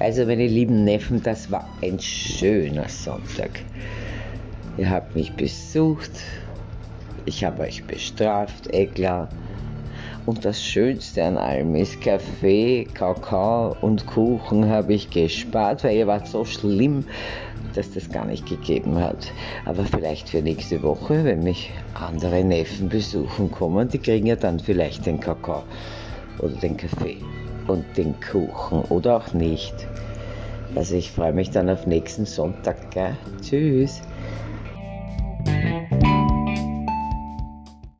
Also meine lieben Neffen, das war ein schöner Sonntag. Ihr habt mich besucht, ich habe euch bestraft, eh. Und das Schönste an allem ist, Kaffee, Kakao und Kuchen habe ich gespart, weil ihr wart so schlimm, dass das gar nicht gegeben hat. Aber vielleicht für nächste Woche, wenn mich andere Neffen besuchen kommen, die kriegen ja dann vielleicht den Kakao oder den Kaffee und den Kuchen oder auch nicht. Also ich freue mich dann auf nächsten Sonntag. Gell? Tschüss.